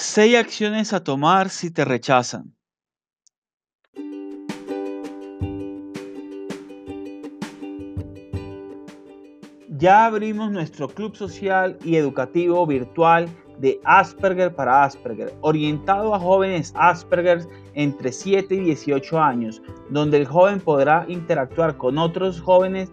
Seis acciones a tomar si te rechazan. Ya abrimos nuestro club social y educativo virtual de Asperger para Asperger, orientado a jóvenes Asperger entre 7 y 18 años, donde el joven podrá interactuar con otros jóvenes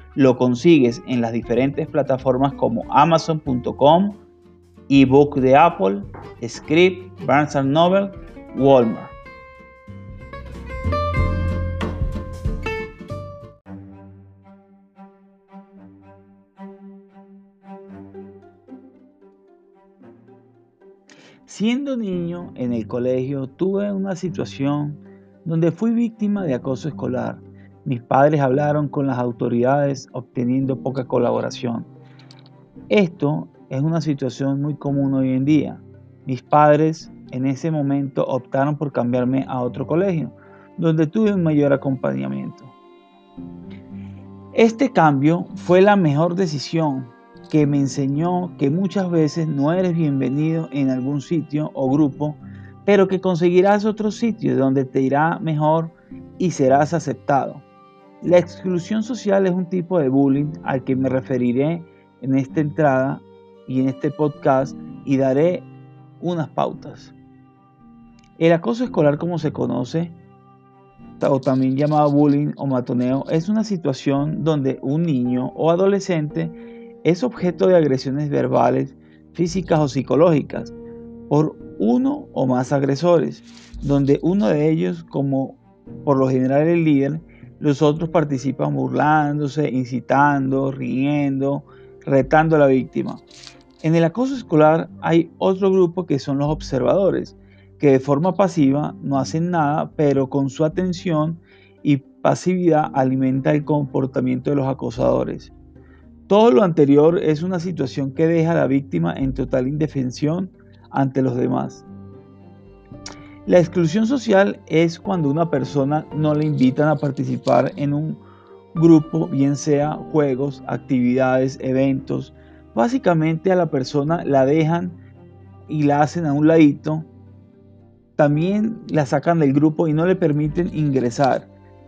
lo consigues en las diferentes plataformas como amazon.com, ebook de Apple, Script, Barnes Noble, Walmart. Siendo niño en el colegio tuve una situación donde fui víctima de acoso escolar mis padres hablaron con las autoridades obteniendo poca colaboración. Esto es una situación muy común hoy en día. Mis padres en ese momento optaron por cambiarme a otro colegio, donde tuve un mayor acompañamiento. Este cambio fue la mejor decisión que me enseñó que muchas veces no eres bienvenido en algún sitio o grupo, pero que conseguirás otro sitio donde te irá mejor y serás aceptado. La exclusión social es un tipo de bullying al que me referiré en esta entrada y en este podcast y daré unas pautas. El acoso escolar como se conoce, o también llamado bullying o matoneo, es una situación donde un niño o adolescente es objeto de agresiones verbales, físicas o psicológicas por uno o más agresores, donde uno de ellos, como por lo general el líder, los otros participan burlándose, incitando, riendo, retando a la víctima. En el acoso escolar hay otro grupo que son los observadores, que de forma pasiva no hacen nada, pero con su atención y pasividad alimenta el comportamiento de los acosadores. Todo lo anterior es una situación que deja a la víctima en total indefensión ante los demás. La exclusión social es cuando una persona no le invitan a participar en un grupo, bien sea juegos, actividades, eventos. Básicamente a la persona la dejan y la hacen a un ladito. También la sacan del grupo y no le permiten ingresar.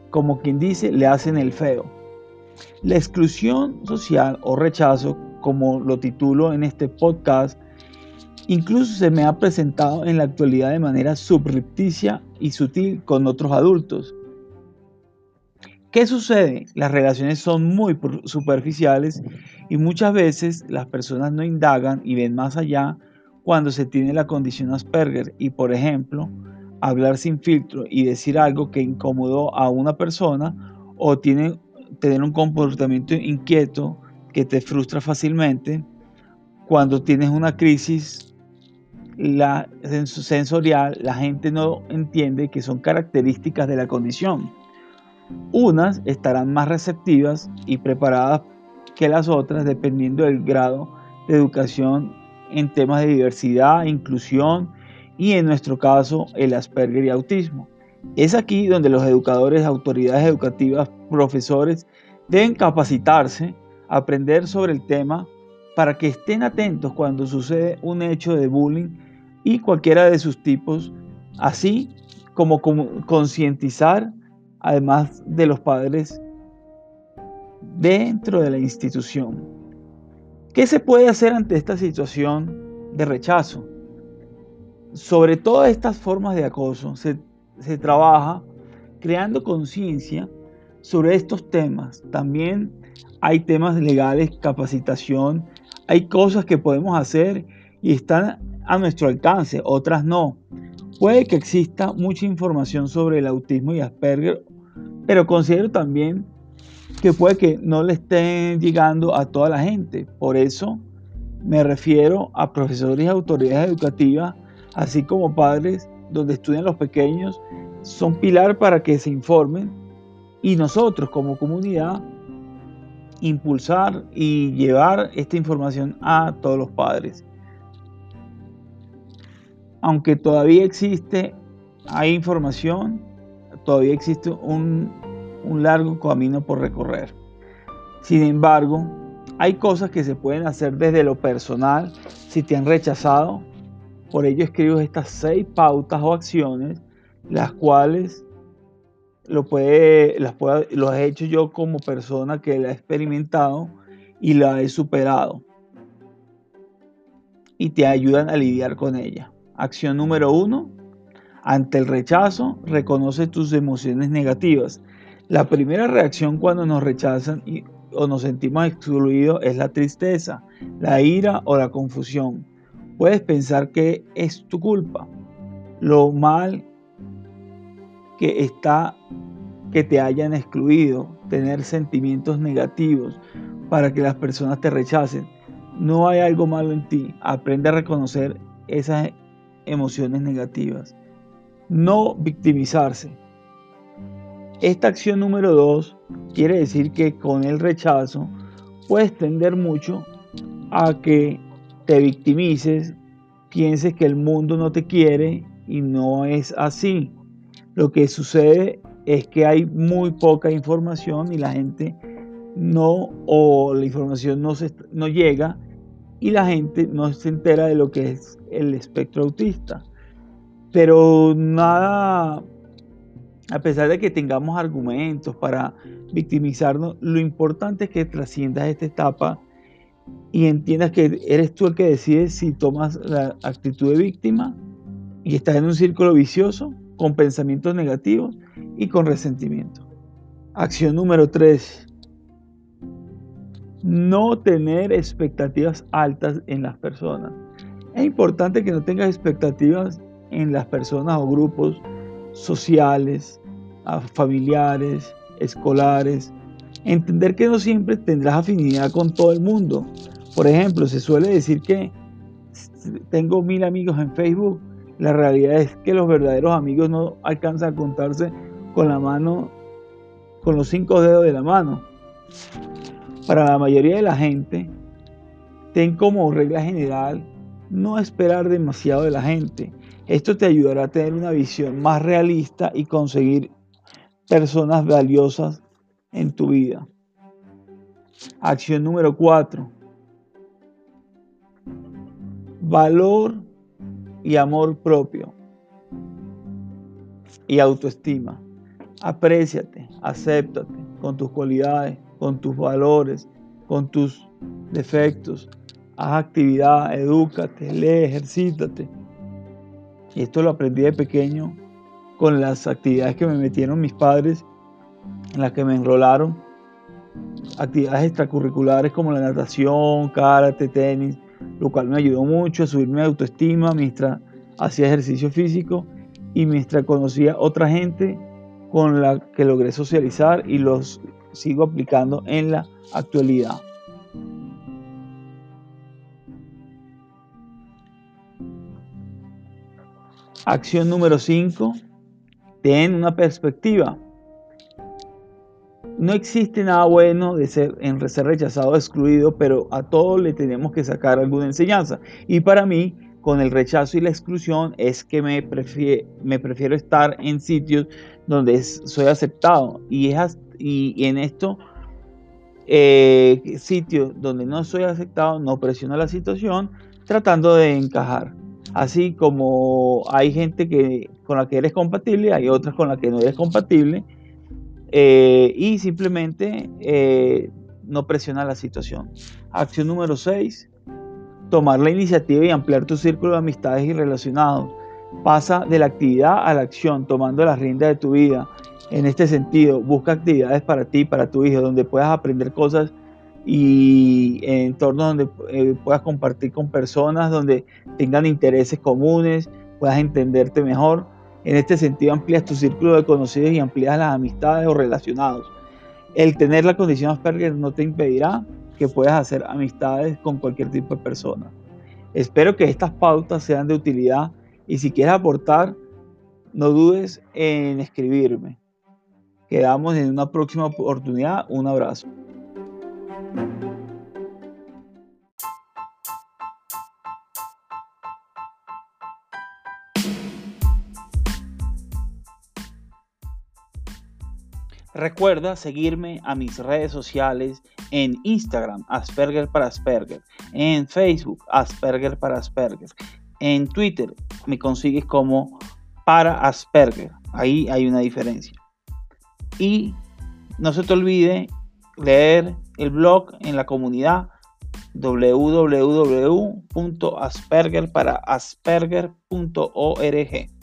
Como quien dice, le hacen el feo. La exclusión social o rechazo, como lo titulo en este podcast, Incluso se me ha presentado en la actualidad de manera subrepticia y sutil con otros adultos. ¿Qué sucede? Las relaciones son muy superficiales y muchas veces las personas no indagan y ven más allá cuando se tiene la condición Asperger y, por ejemplo, hablar sin filtro y decir algo que incomodó a una persona o tiene, tener un comportamiento inquieto que te frustra fácilmente cuando tienes una crisis la sensorial, la gente no entiende que son características de la condición. Unas estarán más receptivas y preparadas que las otras dependiendo del grado de educación en temas de diversidad, inclusión y en nuestro caso el Asperger y autismo. Es aquí donde los educadores, autoridades educativas, profesores deben capacitarse, aprender sobre el tema para que estén atentos cuando sucede un hecho de bullying y cualquiera de sus tipos, así como concientizar además de los padres dentro de la institución. ¿Qué se puede hacer ante esta situación de rechazo? Sobre todas estas formas de acoso se, se trabaja creando conciencia sobre estos temas. También hay temas legales, capacitación, hay cosas que podemos hacer y están a nuestro alcance, otras no. Puede que exista mucha información sobre el autismo y Asperger, pero considero también que puede que no le estén llegando a toda la gente. Por eso me refiero a profesores y autoridades educativas, así como padres donde estudian los pequeños, son pilar para que se informen y nosotros como comunidad impulsar y llevar esta información a todos los padres. Aunque todavía existe, hay información, todavía existe un, un largo camino por recorrer. Sin embargo, hay cosas que se pueden hacer desde lo personal si te han rechazado. Por ello escribo estas seis pautas o acciones, las cuales lo, puede, las lo he hecho yo como persona que la he experimentado y la he superado. Y te ayudan a lidiar con ella. Acción número uno. Ante el rechazo, reconoce tus emociones negativas. La primera reacción cuando nos rechazan o nos sentimos excluidos es la tristeza, la ira o la confusión. Puedes pensar que es tu culpa, lo mal que está que te hayan excluido, tener sentimientos negativos para que las personas te rechacen. No hay algo malo en ti. Aprende a reconocer esas emociones negativas. No victimizarse. Esta acción número dos quiere decir que con el rechazo puedes tender mucho a que te victimices, pienses que el mundo no te quiere y no es así. Lo que sucede es que hay muy poca información y la gente no, o la información no, se, no llega y la gente no se entera de lo que es el espectro autista. Pero nada, a pesar de que tengamos argumentos para victimizarnos, lo importante es que trasciendas esta etapa y entiendas que eres tú el que decide si tomas la actitud de víctima y estás en un círculo vicioso con pensamientos negativos y con resentimiento. Acción número 3. No tener expectativas altas en las personas. Es importante que no tengas expectativas en las personas o grupos sociales, familiares, escolares. Entender que no siempre tendrás afinidad con todo el mundo. Por ejemplo, se suele decir que tengo mil amigos en Facebook, la realidad es que los verdaderos amigos no alcanzan a contarse con la mano, con los cinco dedos de la mano. Para la mayoría de la gente, ten como regla general no esperar demasiado de la gente. Esto te ayudará a tener una visión más realista y conseguir personas valiosas en tu vida. Acción número 4. Valor y amor propio y autoestima. Apréciate, acéptate con tus cualidades, con tus valores, con tus defectos. Haz actividad, edúcate, lee, ejercítate. Y esto lo aprendí de pequeño con las actividades que me metieron mis padres, en las que me enrolaron. Actividades extracurriculares como la natación, karate, tenis, lo cual me ayudó mucho a subir mi autoestima mientras hacía ejercicio físico y mientras conocía otra gente con la que logré socializar y los sigo aplicando en la actualidad. Acción número 5. Ten una perspectiva. No existe nada bueno de ser, en ser rechazado o excluido, pero a todos le tenemos que sacar alguna enseñanza. Y para mí, con el rechazo y la exclusión es que me, me prefiero estar en sitios donde soy aceptado. Y, es, y, en esto, eh, sitios donde no soy aceptado, no presiono la situación tratando de encajar. Así como hay gente que, con la que eres compatible, hay otras con las que no eres compatible. Eh, y simplemente eh, no presiona la situación. Acción número 6. Tomar la iniciativa y ampliar tu círculo de amistades y relacionados. Pasa de la actividad a la acción, tomando las riendas de tu vida. En este sentido, busca actividades para ti, para tu hijo, donde puedas aprender cosas y en entornos donde eh, puedas compartir con personas, donde tengan intereses comunes, puedas entenderte mejor. En este sentido, amplías tu círculo de conocidos y amplías las amistades o relacionados. El tener la condición Asperger no te impedirá que puedas hacer amistades con cualquier tipo de persona. Espero que estas pautas sean de utilidad y si quieres aportar, no dudes en escribirme. Quedamos en una próxima oportunidad. Un abrazo. Recuerda seguirme a mis redes sociales en Instagram, Asperger para Asperger, en Facebook, Asperger para Asperger, en Twitter me consigues como para Asperger, ahí hay una diferencia. Y no se te olvide leer el blog en la comunidad www.aspergerparaasperger.org.